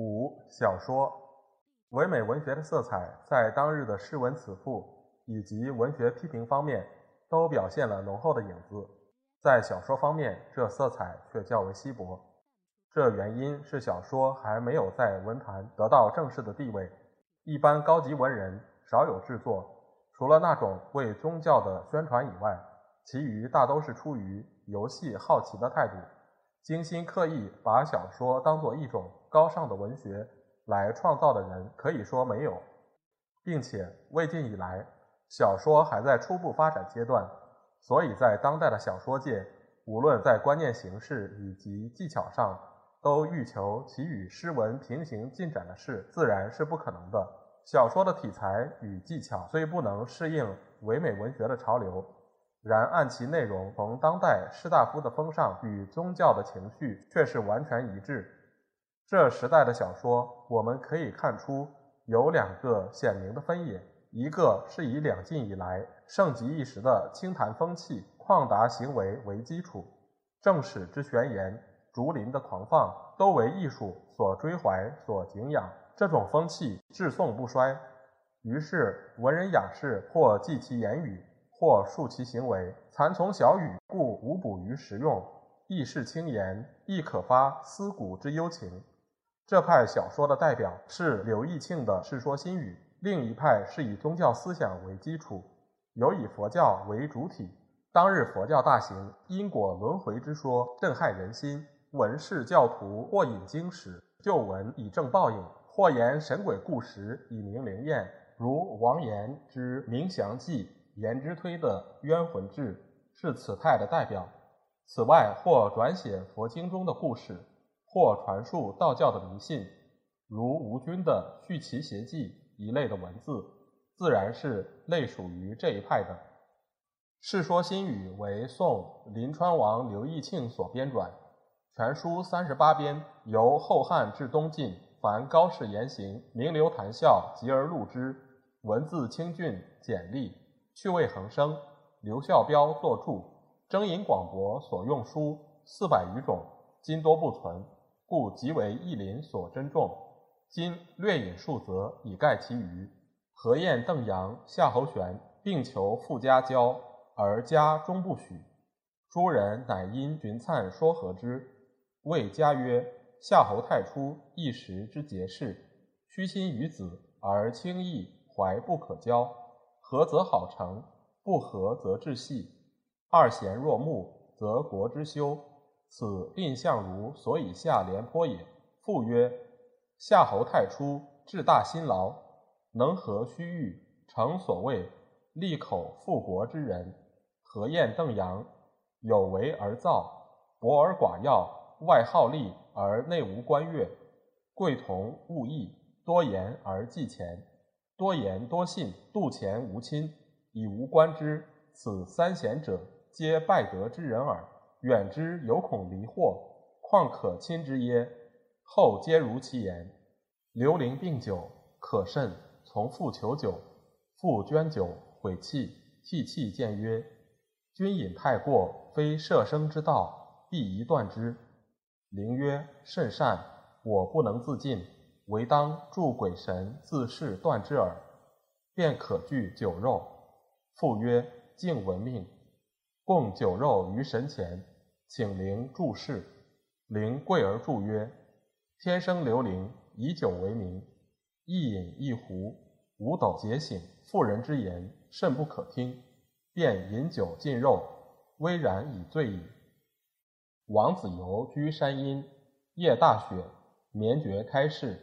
五、小说，唯美文学的色彩在当日的诗文词赋以及文学批评方面都表现了浓厚的影子，在小说方面，这色彩却较为稀薄。这原因是小说还没有在文坛得到正式的地位，一般高级文人少有制作，除了那种为宗教的宣传以外。其余大都是出于游戏好奇的态度，精心刻意把小说当作一种高尚的文学来创造的人，可以说没有，并且魏晋以来，小说还在初步发展阶段，所以在当代的小说界，无论在观念形式以及技巧上，都欲求其与诗文平行进展的事，自然是不可能的。小说的题材与技巧虽不能适应唯美文学的潮流。然按其内容，同当代士大夫的风尚与宗教的情绪却是完全一致。这时代的小说，我们可以看出有两个鲜明的分野：一个是以两晋以来盛极一时的清谈风气、旷达行为为基础，正史之玄言、竹林的狂放，都为艺术所追怀、所敬仰。这种风气至宋不衰，于是文人雅士或记其言语。或述其行为，残从小语，故无补于实用，亦是轻言，亦可发思古之幽情。这派小说的代表是刘义庆的《世说新语》，另一派是以宗教思想为基础，有以佛教为主体。当日佛教大行因果轮回之说，震撼人心。文士教徒或引经史旧闻以正报应，或言神鬼故事以明灵验，如王岩之《冥祥记》。颜之推的《冤魂志》是此派的代表。此外，或转写佛经中的故事，或传述道教的迷信，如吴军的《续奇邪记》一类的文字，自然是类属于这一派的。《世说新语》为宋临川王刘义庆所编撰，全书三十八编，由后汉至东晋凡高士言行、名流谈笑集而录之，文字清俊简丽。趣味横生，刘孝标作注，征引广博所用书四百余种，今多不存，故即为义林所珍重。今略引数则以盖其余。何晏、邓阳、夏侯玄并求富家交，而家终不许。诸人乃因荀粲说和之，谓家曰：“夏侯太初一时之节事，虚心于子，而轻易怀不可交。”合则好成，不合则致细。二贤若木，则国之修。此蔺相如所以下廉颇也。复曰：夏侯太初志大辛劳，能合须臾，成所谓利口复国之人。何晏、邓阳有为而躁，博而寡要，外好利而内无官悦，贵同恶义，多言而忌钱。多言多信，度前无亲，以无官之。此三贤者，皆败德之人耳。远之犹恐离祸，况可亲之耶？后皆如其言。刘伶病酒，可甚，从父求酒，父捐酒，毁器，涕泣见曰：“君饮太过，非摄生之道，必宜断之。”伶曰：“甚善，我不能自尽。”唯当助鬼神自是断之耳，便可具酒肉。父曰：“敬闻命，供酒肉于神前，请灵注释。”灵跪而祝曰：“天生刘伶，以酒为名，一饮一壶，五斗解醒。妇人之言，甚不可听。便饮酒尽肉，微然以醉矣。”王子猷居山阴，夜大雪，绵绝开市。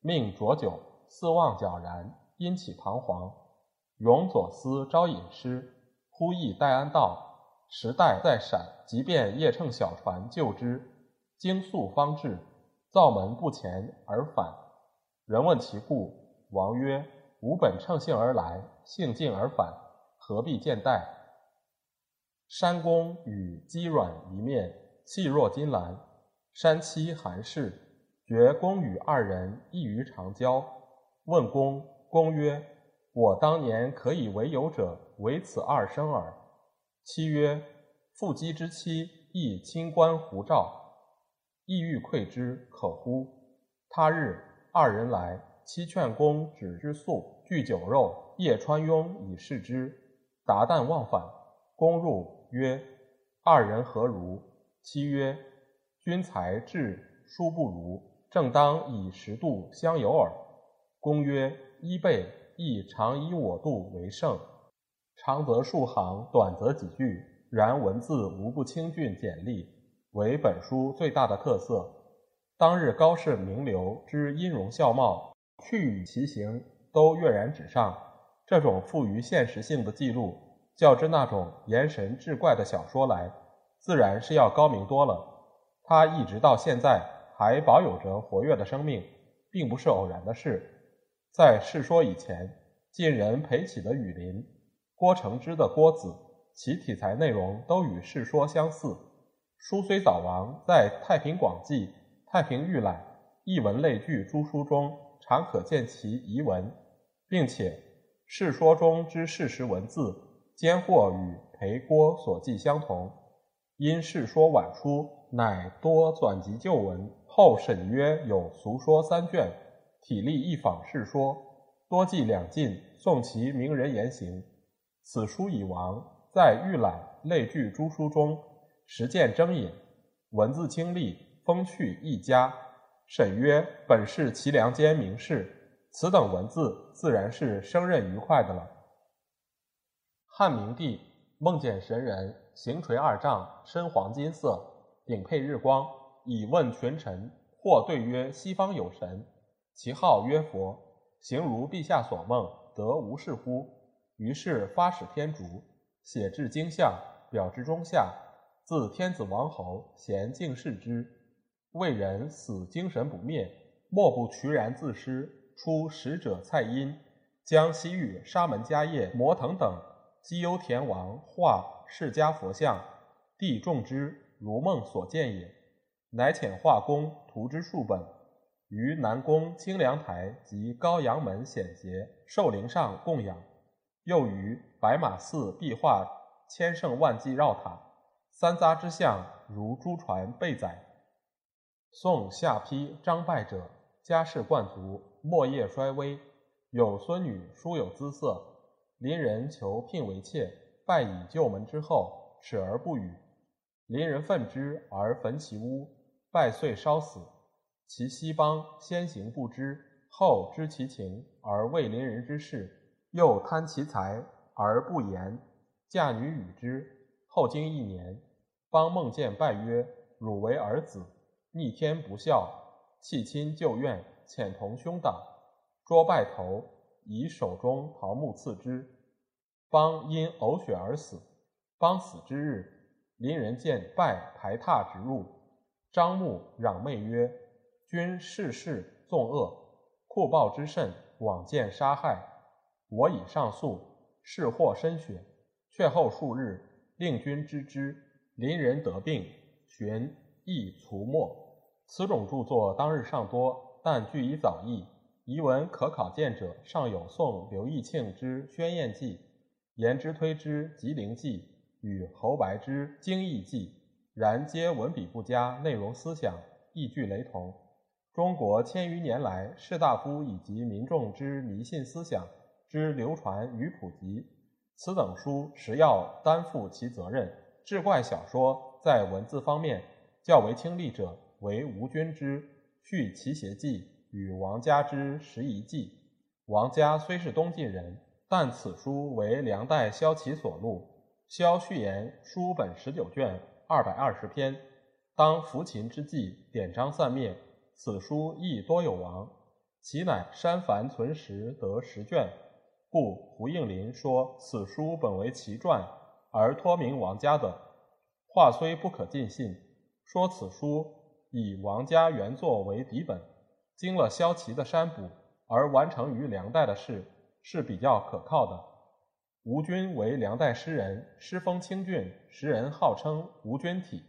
命浊酒，四望皎然，因起彷徨。永左思招引师，忽忆戴安道。时代在闪，即便夜乘小船救之。经宿方至，灶门不前而返。人问其故，王曰：“吾本乘兴而来，兴尽而返，何必见待？”山公与肌软一面，气若金兰。山妻韩氏觉公与二人异于常交，问公，公曰：“我当年可以为友者，唯此二生耳。”妻曰：“父姬之妻亦清官胡照，意欲馈之，可乎？”他日，二人来，妻劝公止之宿，具酒肉，夜穿拥以示之。达旦忘返，公入曰：“二人何如？”妻曰：君才智殊不如，正当以十度相由耳。公曰：衣备亦常以我度为胜，长则数行，短则几句。然文字无不清俊简丽，为本书最大的特色。当日高士名流之音容笑貌、去与其形，都跃然纸上。这种富于现实性的记录，较之那种言神志怪的小说来，自然是要高明多了。他一直到现在还保有着活跃的生命，并不是偶然的事。在《世说》以前，晋人裴启的《雨林》，郭承之的《郭子》，其题材内容都与《世说》相似。书虽早亡，在《太平广记》《太平御览》《艺文类聚》诸书中，常可见其遗文，并且《世说》中之事实文字，兼或与裴郭所记相同。因《世说》晚出。乃多转集旧文，后沈约有俗说三卷，体例一仿世说，多记两晋宋其名人言行。此书已亡，在预览类聚诸书中，实见征引，文字清丽，风趣一佳。沈约本是齐梁间名士，此等文字自然是生任愉快的了。汉明帝梦见神人，形垂二丈，身黄金色。顶佩日光，以问群臣。或对曰：“西方有神，其号曰佛，形如陛下所梦，得无是乎？”于是发使天竺，写至经像，表之中下。自天子王侯，咸敬视之。为人死精神不灭，莫不渠然自失。出使者蔡阴，将西域沙门迦叶、摩腾等基优田王画释迦佛像，帝众之。如梦所见也，乃遣画工图之数本，于南宫清凉台及高阳门显节寿陵上供养，又于白马寺壁画千乘万计绕塔，三匝之相如珠船备载。宋下邳张败者，家世冠族，末业衰微，有孙女殊有姿色，邻人求聘为妾，拜以旧门之后，耻而不语。邻人愤之而焚其屋，败遂烧死。其西邦先行不知，后知其情而为邻人之事，又贪其财而不言。嫁女与之，后经一年，邦梦见拜曰：“汝为儿子，逆天不孝，弃亲旧怨，遣同兄党，捉拜头，以手中桃木刺之。邦因呕血而死。邦死之日。”邻人见拜排榻直入，张目攘媚曰：“君世事纵恶，酷暴之甚，枉见杀害。我已上诉，事获深雪，却后数日，令君知之。邻人得病，寻亦卒没。此种著作当日尚多，但据以早佚。遗文可考见者，尚有宋刘义庆之《宣验记》，言之推之《吉灵记》。”与侯白之《经义记》，然皆文笔不佳，内容思想亦具雷同。中国千余年来士大夫以及民众之迷信思想之流传与普及，此等书实要担负其责任。志怪小说在文字方面较为清丽者，为吴君之《续奇邪记》与王家之《拾遗记》。王家虽是东晋人，但此书为梁代萧齐所录。萧序言书本十九卷，二百二十篇。当扶秦之际，典章散灭，此书亦多有亡。其乃删繁存实，得十卷。故胡应麟说此书本为其传，而托名王家的话虽不可尽信。说此书以王家原作为底本，经了萧齐的删补而完成于梁代的事是比较可靠的。吴军为梁代诗人，诗风清俊，时人号称“吴君体”。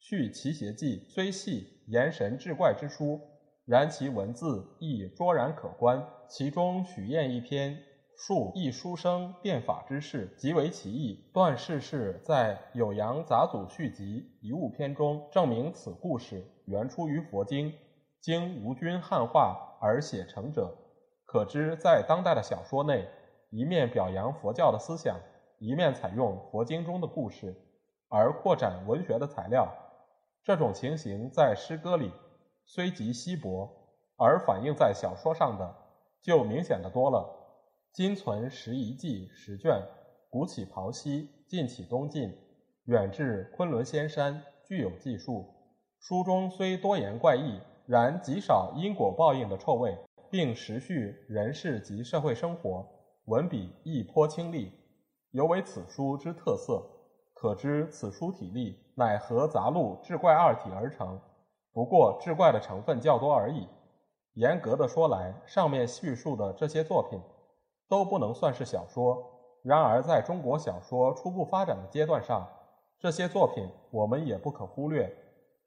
续《齐谐记》虽细，言神志怪之书，然其文字亦卓然可观。其中许晏一篇述一书生变法之事，极为奇异。段氏是在《酉阳杂祖续集·遗物篇》中证明此故事原出于佛经，经吴君汉化而写成者。可知，在当代的小说内。一面表扬佛教的思想，一面采用佛经中的故事，而扩展文学的材料。这种情形在诗歌里虽极稀薄，而反映在小说上的就明显的多了。今存十遗记十卷，古起袍西，近起东晋，远至昆仑仙山，具有记述。书中虽多言怪异，然极少因果报应的臭味，并时叙人事及社会生活。文笔亦颇清丽，尤为此书之特色。可知此书体例乃合杂录志怪二体而成，不过志怪的成分较多而已。严格的说来，上面叙述的这些作品都不能算是小说。然而，在中国小说初步发展的阶段上，这些作品我们也不可忽略。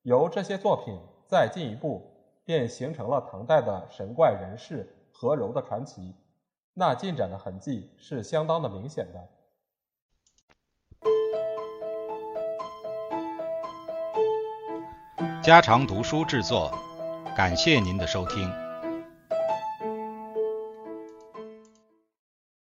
由这些作品再进一步，便形成了唐代的神怪人士何柔的传奇。那进展的痕迹是相当的明显的。家常读书制作，感谢您的收听。